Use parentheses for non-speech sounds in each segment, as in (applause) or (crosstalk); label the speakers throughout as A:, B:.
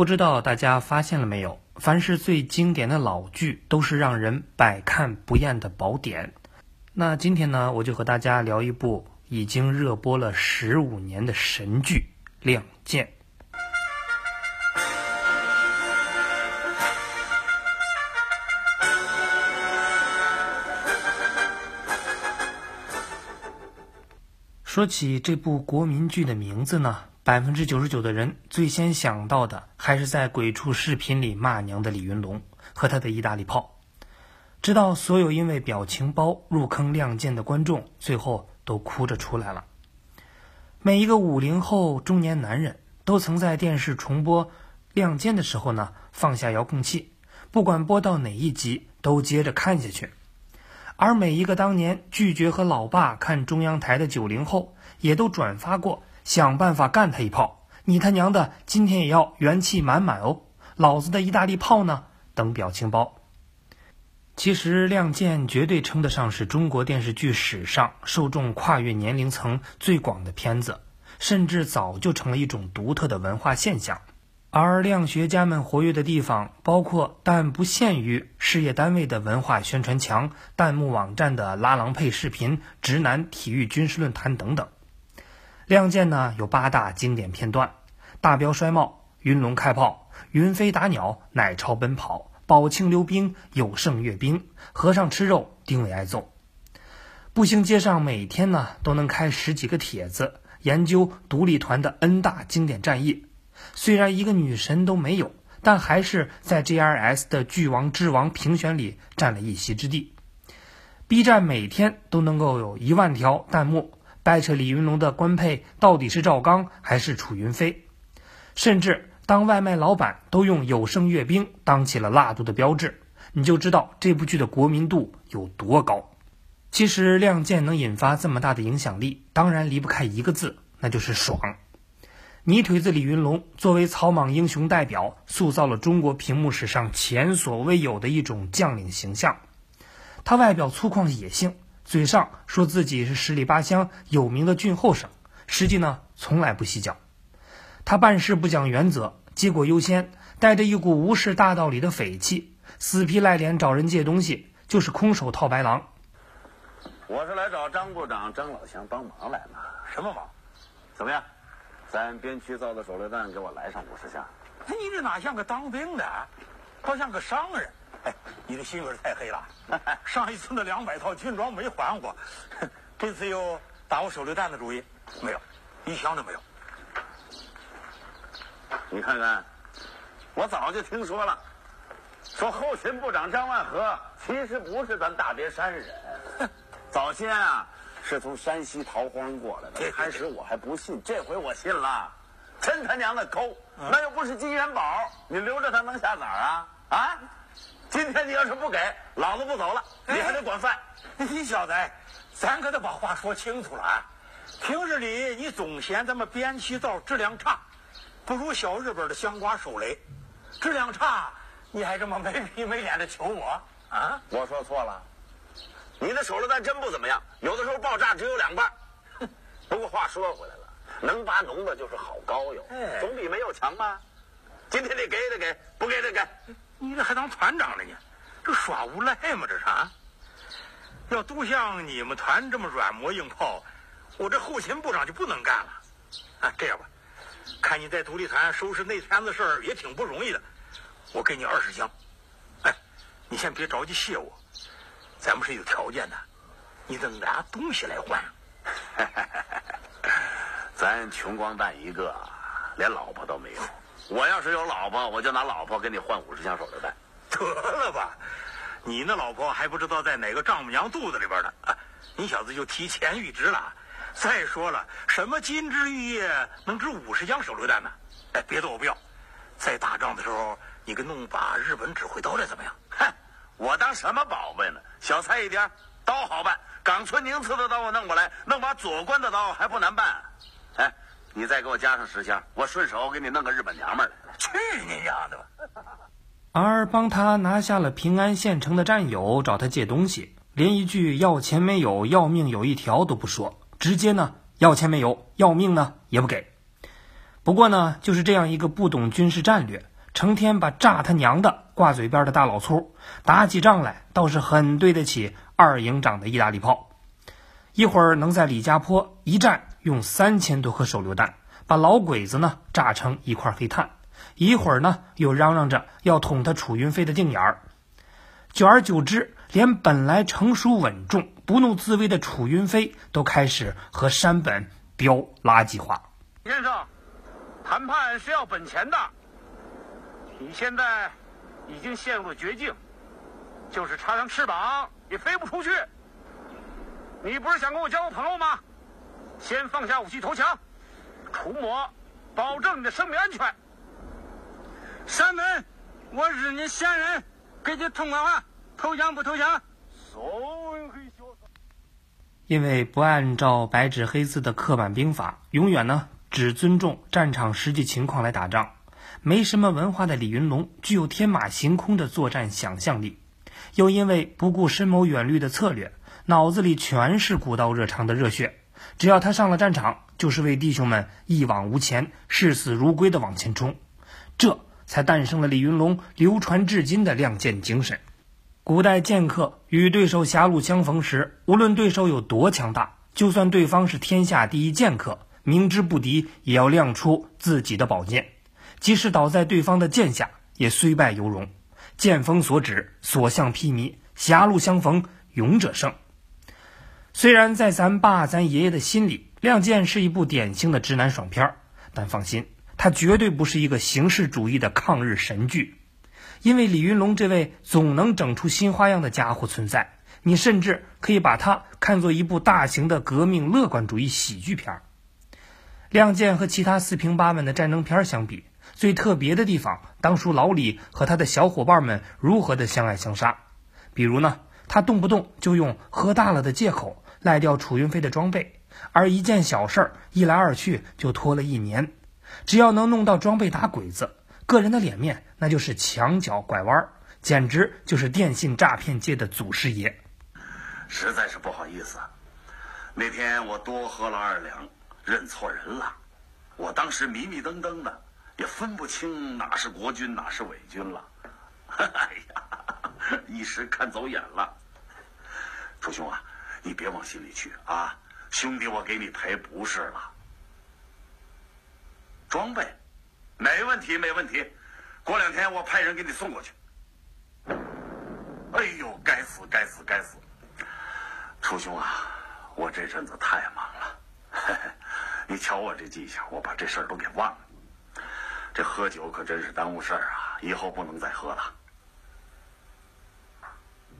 A: 不知道大家发现了没有？凡是最经典的老剧，都是让人百看不厌的宝典。那今天呢，我就和大家聊一部已经热播了十五年的神剧《亮剑》。说起这部国民剧的名字呢？百分之九十九的人最先想到的还是在鬼畜视频里骂娘的李云龙和他的意大利炮，直到所有因为表情包入坑《亮剑》的观众最后都哭着出来了。每一个五零后中年男人都曾在电视重播《亮剑》的时候呢放下遥控器，不管播到哪一集都接着看下去。而每一个当年拒绝和老爸看中央台的九零后，也都转发过。想办法干他一炮！你他娘的，今天也要元气满满哦！老子的意大利炮呢？等表情包。其实《亮剑》绝对称得上是中国电视剧史上受众跨越年龄层最广的片子，甚至早就成了一种独特的文化现象。而量学家们活跃的地方，包括但不限于事业单位的文化宣传墙、弹幕网站的拉郎配视频、直男体育军事论坛等等。亮剑呢有八大经典片段：大镖摔帽、云龙开炮、云飞打鸟、奶超奔跑、宝庆溜冰、有胜阅兵、和尚吃肉、丁伟挨揍。步行街上每天呢都能开十几个帖子，研究独立团的 N 大经典战役。虽然一个女神都没有，但还是在 GRS 的剧王之王评选里占了一席之地。B 站每天都能够有一万条弹幕。掰扯李云龙的官配到底是赵刚还是楚云飞，甚至当外卖老板都用有声阅兵当起了辣度的标志，你就知道这部剧的国民度有多高。其实《亮剑》能引发这么大的影响力，当然离不开一个字，那就是爽。泥腿子李云龙作为草莽英雄代表，塑造了中国屏幕史上前所未有的一种将领形象。他外表粗犷野性。嘴上说自己是十里八乡有名的俊后生，实际呢从来不洗脚。他办事不讲原则，结果优先，带着一股无视大道理的匪气，死皮赖脸找人借东西，就是空手套白狼。
B: 我是来找张部长张老乡帮忙来了。
C: 什么忙？
B: 怎么样？咱边区造的手榴弹，给我来上五十箱。
C: 你这哪像个当兵的，倒像个商人。哎，(laughs) 你的心眼太黑了！上一次那两百套军装没还我，这次又打我手榴弹的主意，没有，一箱都没有。
B: 你看看，我早就听说了，说后勤部长张万和其实不是咱大别山人，(laughs) 早先啊是从山西逃荒过来的。开始我还不信，这回我信了，真他娘的抠！那又不是金元宝，你留着他能下崽儿啊？啊？今天你要是不给，老子不走了，你还得管饭。(laughs)
C: 你小子，咱可得把话说清楚了啊！平日里你总嫌咱们边区灶质量差，不如小日本的香瓜手雷，质量差，你还这么没皮没脸的求我啊？
B: 我说错了，你的手榴弹真不怎么样，有的时候爆炸只有两半。(laughs) 不过话说回来了，能拔脓的就是好膏药，总比没有强吧？今天你给得给，不给得给。
C: 你这还当团长了呢？这耍无赖吗？这是啊！要都像你们团这么软磨硬泡，我这后勤部长就不能干了。啊，这样吧，看你在独立团收拾那摊子事儿也挺不容易的，我给你二十箱。哎，你先别着急谢我，咱们是有条件的，你得拿东西来换。(laughs)
B: 咱穷光蛋一个，连老婆都没有。我要是有老婆，我就拿老婆给你换五十箱手榴弹。(laughs)
C: 得了吧，你那老婆还不知道在哪个丈母娘肚子里边呢。啊，你小子就提前预支了。再说了，什么金枝玉叶能值五十箱手榴弹呢？哎，别的我不要。在打仗的时候，你给弄把日本指挥刀来怎么样？
B: 哼，我当什么宝贝呢？小菜一碟，刀好办。冈村宁次的刀我弄过来，弄把左官的刀还不难办。哎。你再给我加上十箱，我顺手给你弄个日本娘们来。
C: 去你丫的吧！
A: 而帮他拿下了平安县城的战友找他借东西，连一句要钱没有，要命有一条都不说，直接呢要钱没有，要命呢也不给。不过呢，就是这样一个不懂军事战略。成天把炸他娘的挂嘴边的大老粗，打起仗来倒是很对得起二营长的意大利炮。一会儿能在李家坡一战用三千多颗手榴弹把老鬼子呢炸成一块黑炭，一会儿呢又嚷嚷着要捅他楚云飞的腚眼儿。久而久之，连本来成熟稳重、不怒自威的楚云飞都开始和山本飙垃圾话。
D: 先生，谈判是要本钱的。你现在已经陷入了绝境，就是插上翅膀也飞不出去。你不是想跟我交个朋友吗？先放下武器投降，除魔，保证你的生命安全。
E: 山本，我日你先人，给句痛快话，投降不投降？
A: 因为不按照白纸黑字的刻板兵法，永远呢只尊重战场实际情况来打仗。没什么文化的李云龙具有天马行空的作战想象力，又因为不顾深谋远虑的策略，脑子里全是古道热肠的热血。只要他上了战场，就是为弟兄们一往无前、视死如归的往前冲。这才诞生了李云龙流传至今的亮剑精神。古代剑客与对手狭路相逢时，无论对手有多强大，就算对方是天下第一剑客，明知不敌，也要亮出自己的宝剑。即使倒在对方的剑下，也虽败犹荣。剑锋所指，所向披靡，狭路相逢，勇者胜。虽然在咱爸、咱爷爷的心里，《亮剑》是一部典型的直男爽片但放心，它绝对不是一个形式主义的抗日神剧。因为李云龙这位总能整出新花样的家伙存在，你甚至可以把它看作一部大型的革命乐观主义喜剧片《亮剑》和其他四平八稳的战争片相比，最特别的地方，当属老李和他的小伙伴们如何的相爱相杀。比如呢，他动不动就用喝大了的借口赖掉楚云飞的装备，而一件小事儿一来二去就拖了一年。只要能弄到装备打鬼子，个人的脸面那就是墙角拐弯，简直就是电信诈骗界的祖师爷。
B: 实在是不好意思，那天我多喝了二两，认错人了。我当时迷迷瞪瞪的。也分不清哪是国军哪是伪军了，(laughs) 哎呀，一时看走眼了。楚兄啊，你别往心里去啊，兄弟我给你赔不是了。装备，没问题没问题，过两天我派人给你送过去。哎呦，该死该死该死！楚兄啊，我这阵子太忙了，嘿 (laughs) 嘿你瞧我这记性，我把这事儿都给忘了。这喝酒可真是耽误事儿啊！以后不能再喝了。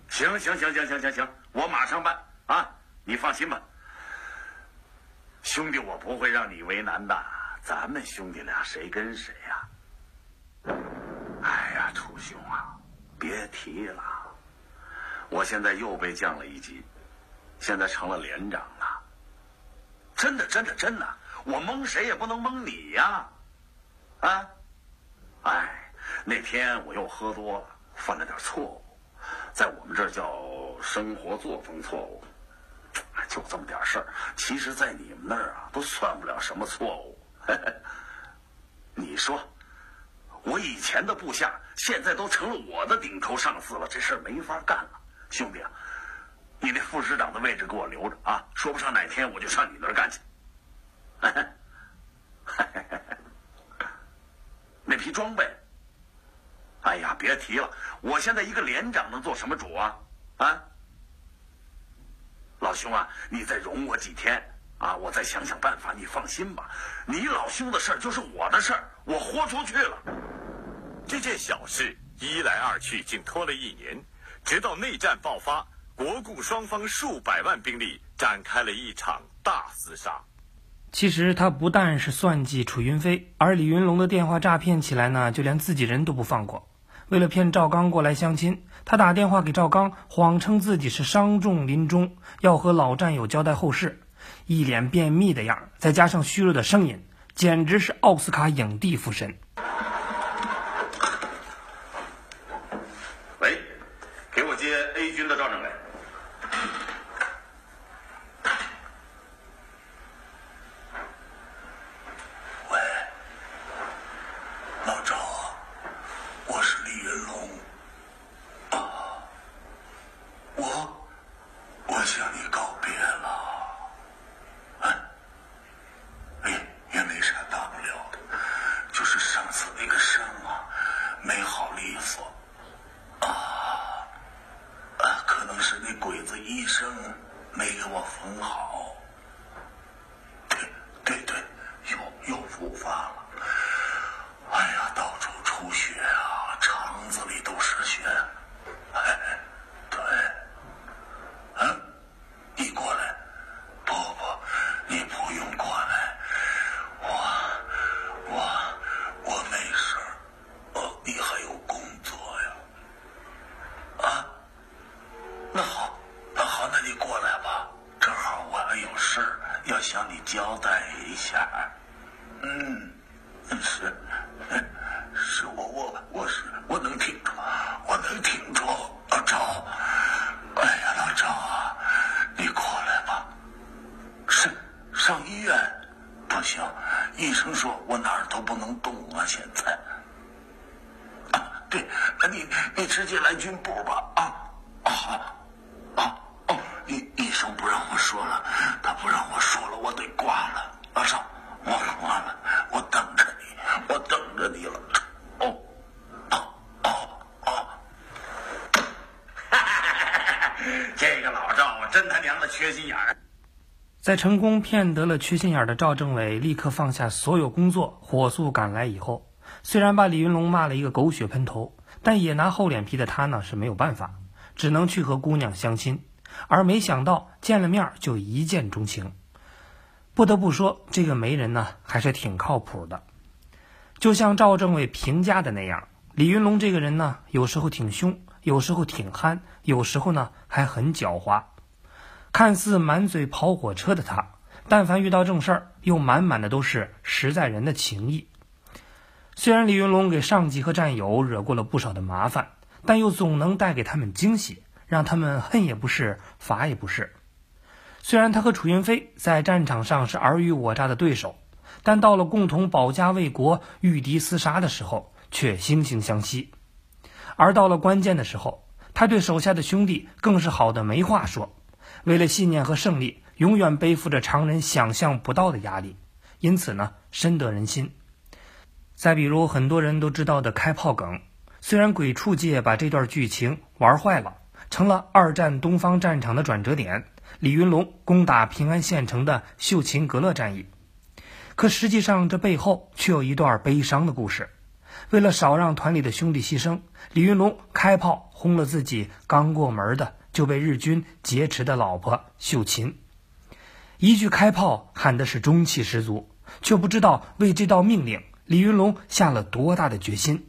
B: 行行行行行行行，我马上办啊！你放心吧，兄弟，我不会让你为难的。咱们兄弟俩谁跟谁呀？哎呀，楚兄啊，别提了，我现在又被降了一级，现在成了连长了。真的，真的，真的，我蒙谁也不能蒙你呀！啊，哎，那天我又喝多了，犯了点错误，在我们这叫生活作风错误，就这么点事儿。其实，在你们那儿啊，都算不了什么错误。(laughs) 你说，我以前的部下现在都成了我的顶头上司了，这事儿没法干了。兄弟啊，你那副师长的位置给我留着啊，说不上哪天我就上你那儿干去。(laughs) 那批装备，哎呀，别提了！我现在一个连长能做什么主啊？啊，老兄啊，你再容我几天啊，我再想想办法。你放心吧，你老兄的事儿就是我的事儿，我豁出去了。
F: 这件小事一来二去，竟拖了一年，直到内战爆发，国共双方数百万兵力展开了一场大厮杀。
A: 其实他不但是算计楚云飞，而李云龙的电话诈骗起来呢，就连自己人都不放过。为了骗赵刚过来相亲，他打电话给赵刚，谎称自己是伤重临终，要和老战友交代后事，一脸便秘的样儿再加上虚弱的声音，简直是奥斯卡影帝附身。
B: Oh. 上医院不行，医生说我哪儿都不能动啊，现在。啊，对，你你直接来军部吧。啊啊啊哦，医医生不让我说了，他不让我说了，我得挂了。老赵，我挂了，我等着你，我等着你了。哦哦哦哦，(laughs) 这个老赵真他娘的缺心眼儿。
A: 在成功骗得了缺心眼的赵政委立刻放下所有工作，火速赶来以后，虽然把李云龙骂了一个狗血喷头，但也拿厚脸皮的他呢是没有办法，只能去和姑娘相亲。而没想到见了面就一见钟情。不得不说，这个媒人呢还是挺靠谱的。就像赵政委评价的那样，李云龙这个人呢，有时候挺凶，有时候挺憨，有时候呢还很狡猾。看似满嘴跑火车的他，但凡遇到正事儿，又满满的都是实在人的情谊。虽然李云龙给上级和战友惹过了不少的麻烦，但又总能带给他们惊喜，让他们恨也不是，罚也不是。虽然他和楚云飞在战场上是尔虞我诈的对手，但到了共同保家卫国、御敌厮杀的时候，却惺惺相惜。而到了关键的时候，他对手下的兄弟更是好的没话说。为了信念和胜利，永远背负着常人想象不到的压力，因此呢，深得人心。再比如很多人都知道的开炮梗，虽然鬼畜界把这段剧情玩坏了，成了二战东方战场的转折点，李云龙攻打平安县城的秀琴格勒战役，可实际上这背后却有一段悲伤的故事。为了少让团里的兄弟牺牲，李云龙开炮轰了自己刚过门的。就被日军劫持的老婆秀琴，一句开炮喊的是中气十足，却不知道为这道命令，李云龙下了多大的决心。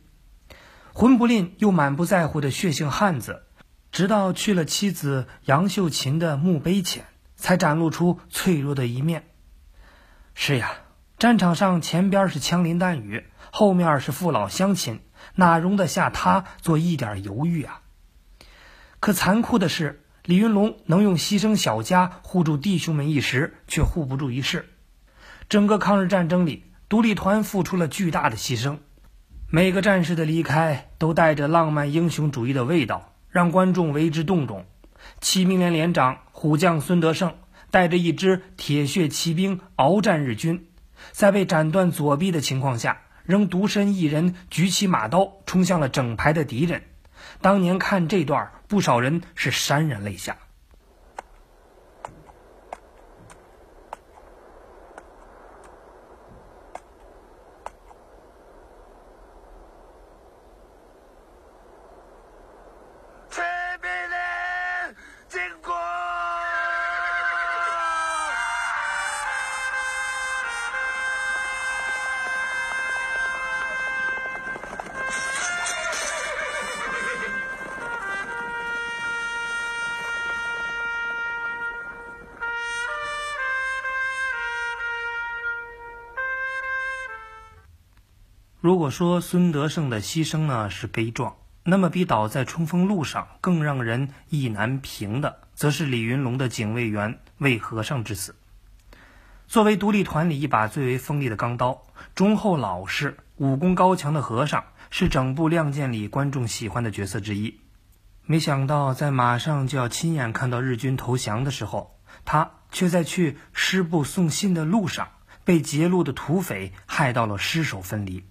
A: 魂不吝又满不在乎的血性汉子，直到去了妻子杨秀琴的墓碑前，才展露出脆弱的一面。是呀，战场上前边是枪林弹雨，后面是父老乡亲，哪容得下他做一点犹豫啊？可残酷的是，李云龙能用牺牲小家护住弟兄们一时，却护不住一世。整个抗日战争里，独立团付出了巨大的牺牲，每个战士的离开都带着浪漫英雄主义的味道，让观众为之动容。骑兵连连长虎将孙德胜带着一支铁血骑兵鏖战日军，在被斩断左臂的情况下，仍独身一人举起马刀冲向了整排的敌人。当年看这段，不少人是潸然泪下。如果说孙德胜的牺牲呢是悲壮，那么比倒在冲锋路上更让人意难平的，则是李云龙的警卫员魏和尚之死。作为独立团里一把最为锋利的钢刀，忠厚老实、武功高强的和尚，是整部《亮剑》里观众喜欢的角色之一。没想到，在马上就要亲眼看到日军投降的时候，他却在去师部送信的路上，被劫路的土匪害到了尸首分离。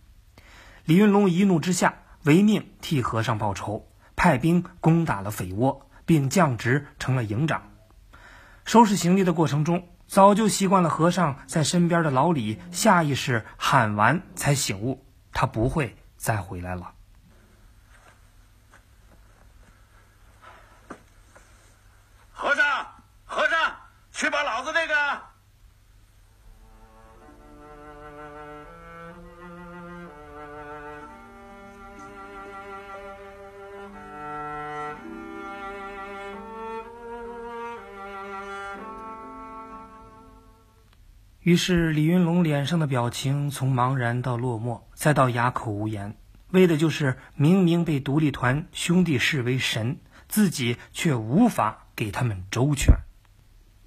A: 李云龙一怒之下，违命替和尚报仇，派兵攻打了匪窝，并降职成了营长。收拾行李的过程中，早就习惯了和尚在身边的老李下意识喊完才醒悟，他不会再回来了。
B: 和尚，和尚，去把老子那个。
A: 于是李云龙脸上的表情从茫然到落寞，再到哑口无言，为的就是明明被独立团兄弟视为神，自己却无法给他们周全；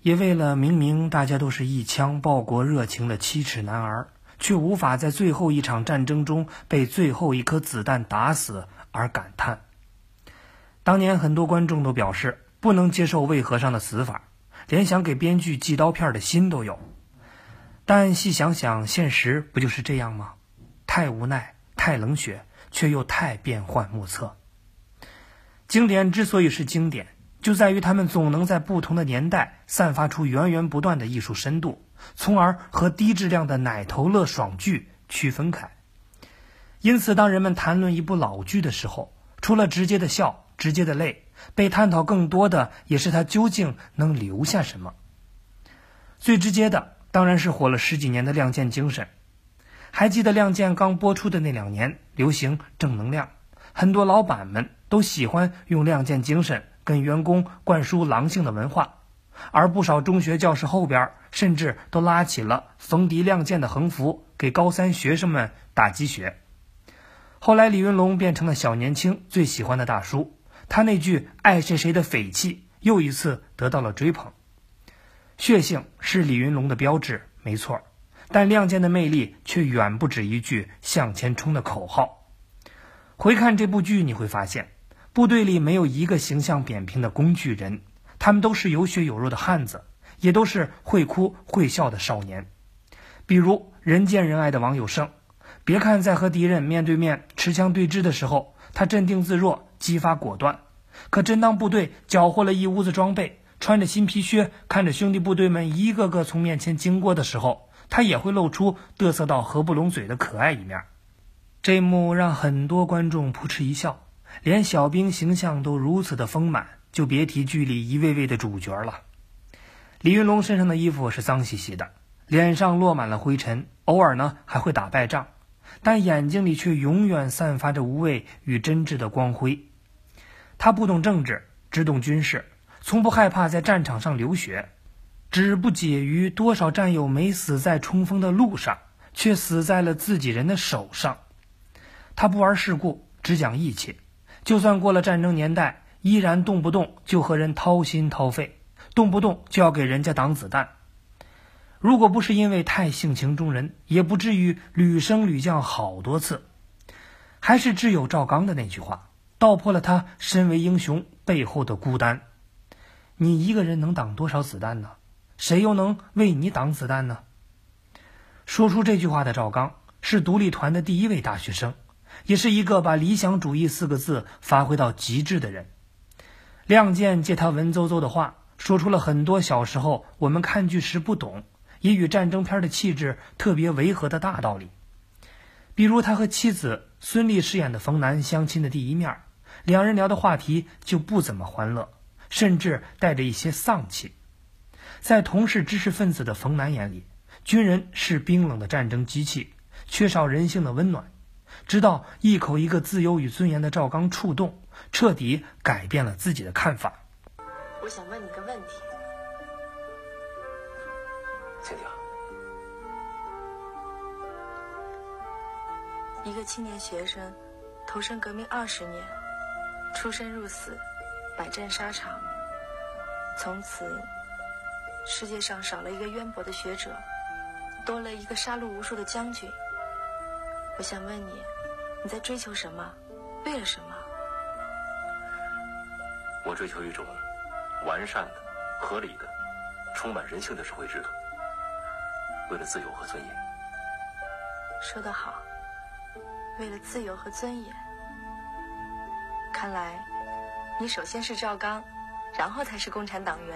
A: 也为了明明大家都是一腔报国热情的七尺男儿，却无法在最后一场战争中被最后一颗子弹打死而感叹。当年很多观众都表示不能接受魏和尚的死法，连想给编剧寄刀片的心都有。但细想想，现实不就是这样吗？太无奈，太冷血，却又太变幻莫测。经典之所以是经典，就在于他们总能在不同的年代散发出源源不断的艺术深度，从而和低质量的奶头乐爽剧区分开。因此，当人们谈论一部老剧的时候，除了直接的笑、直接的泪，被探讨更多的也是它究竟能留下什么。最直接的。当然是火了十几年的《亮剑》精神。还记得《亮剑》刚播出的那两年，流行正能量，很多老板们都喜欢用《亮剑》精神跟员工灌输狼性的文化，而不少中学教室后边甚至都拉起了“逢敌亮剑”的横幅，给高三学生们打鸡血。后来，李云龙变成了小年轻最喜欢的大叔，他那句“爱谁谁”的匪气又一次得到了追捧。血性是李云龙的标志，没错，但亮剑的魅力却远不止一句向前冲的口号。回看这部剧，你会发现，部队里没有一个形象扁平的工具人，他们都是有血有肉的汉子，也都是会哭会笑的少年。比如人见人爱的王有胜，别看在和敌人面对面持枪对峙的时候，他镇定自若、激发果断，可真当部队缴获了一屋子装备。穿着新皮靴，看着兄弟部队们一个个从面前经过的时候，他也会露出嘚瑟到合不拢嘴的可爱一面。这一幕让很多观众扑哧一笑，连小兵形象都如此的丰满，就别提剧里一位位的主角了。李云龙身上的衣服是脏兮兮的，脸上落满了灰尘，偶尔呢还会打败仗，但眼睛里却永远散发着无畏与真挚的光辉。他不懂政治，只懂军事。从不害怕在战场上流血，只不解于多少战友没死在冲锋的路上，却死在了自己人的手上。他不玩世故，只讲义气。就算过了战争年代，依然动不动就和人掏心掏肺，动不动就要给人家挡子弹。如果不是因为太性情中人，也不至于屡升屡降好多次。还是挚友赵刚的那句话，道破了他身为英雄背后的孤单。你一个人能挡多少子弹呢？谁又能为你挡子弹呢？说出这句话的赵刚是独立团的第一位大学生，也是一个把理想主义四个字发挥到极致的人。亮剑借他文绉绉的话，说出了很多小时候我们看剧时不懂，也与战争片的气质特别违和的大道理。比如他和妻子孙俪饰演的冯楠相亲的第一面，两人聊的话题就不怎么欢乐。甚至带着一些丧气，在同是知识分子的冯楠眼里，军人是冰冷的战争机器，缺少人性的温暖。直到一口一个自由与尊严的赵刚触动，彻底改变了自己的看法。
G: 我想问你个问题，
H: 请讲。
G: 一个青年学生，投身革命二十年，出生入死。百战沙场，从此世界上少了一个渊博的学者，多了一个杀戮无数的将军。我想问你，你在追求什么？为了什么？
H: 我追求一种完善的、合理的、充满人性的社会制度，为了自由和尊严。
G: 说得好，为了自由和尊严。看来。你首先是赵刚，然后才是共产党员。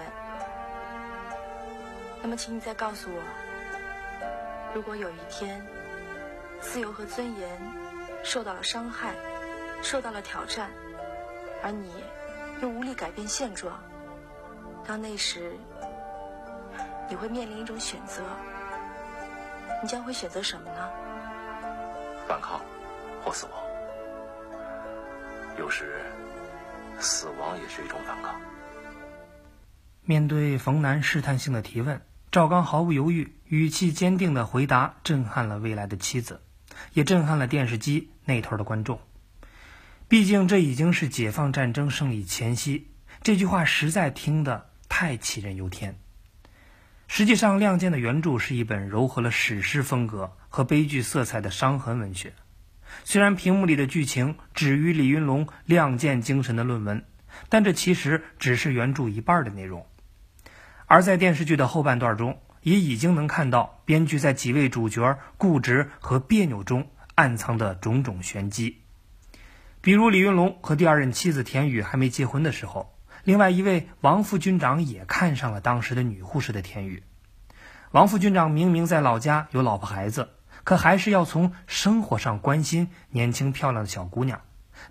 G: 那么，请你再告诉我，如果有一天，自由和尊严受到了伤害，受到了挑战，而你又无力改变现状，到那时，你会面临一种选择，你将会选择什么呢？
H: 反抗或死亡，有时死亡也是一种反抗。
A: 面对冯楠试探性的提问，赵刚毫不犹豫、语气坚定的回答，震撼了未来的妻子，也震撼了电视机那头的观众。毕竟这已经是解放战争胜利前夕，这句话实在听得太杞人忧天。实际上，《亮剑》的原著是一本糅合了史诗风格和悲剧色彩的伤痕文学。虽然屏幕里的剧情止于李云龙亮剑精神的论文，但这其实只是原著一半的内容。而在电视剧的后半段中，也已经能看到编剧在几位主角固执和别扭中暗藏的种种玄机。比如李云龙和第二任妻子田雨还没结婚的时候。另外一位王副军长也看上了当时的女护士的田雨。王副军长明明在老家有老婆孩子，可还是要从生活上关心年轻漂亮的小姑娘，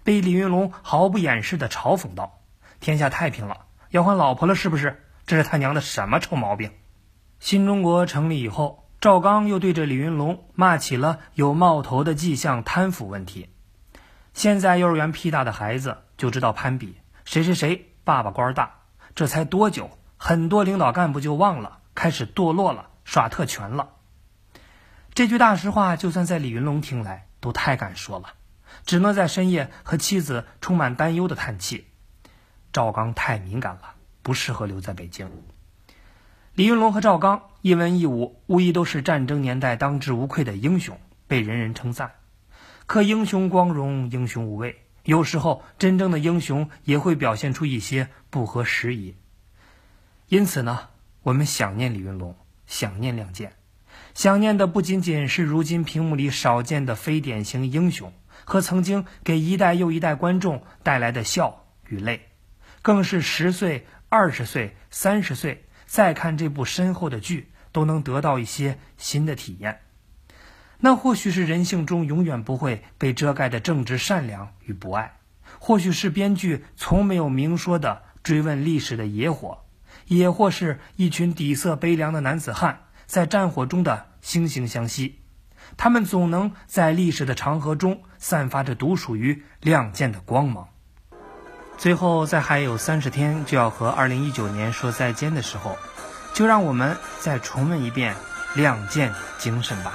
A: 被李云龙毫不掩饰地嘲讽道：“天下太平了，要换老婆了是不是？这是他娘的什么臭毛病！”新中国成立以后，赵刚又对着李云龙骂起了有冒头的迹象贪腐问题。现在幼儿园屁大的孩子就知道攀比，谁谁谁。爸爸官大，这才多久，很多领导干部就忘了，开始堕落了，耍特权了。这句大实话，就算在李云龙听来都太敢说了，只能在深夜和妻子充满担忧的叹气。赵刚太敏感了，不适合留在北京。李云龙和赵刚一文一武，无疑都是战争年代当之无愧的英雄，被人人称赞。可英雄光荣，英雄无畏。有时候，真正的英雄也会表现出一些不合时宜。因此呢，我们想念李云龙，想念亮剑，想念的不仅仅是如今屏幕里少见的非典型英雄和曾经给一代又一代观众带来的笑与泪，更是十岁、二十岁、三十岁再看这部深厚的剧，都能得到一些新的体验。那或许是人性中永远不会被遮盖的正直、善良与不爱，或许是编剧从没有明说的追问历史的野火，也或是一群底色悲凉的男子汉在战火中的惺惺相惜，他们总能在历史的长河中散发着独属于亮剑的光芒。最后，在还有三十天就要和二零一九年说再见的时候，就让我们再重温一遍亮剑精神吧。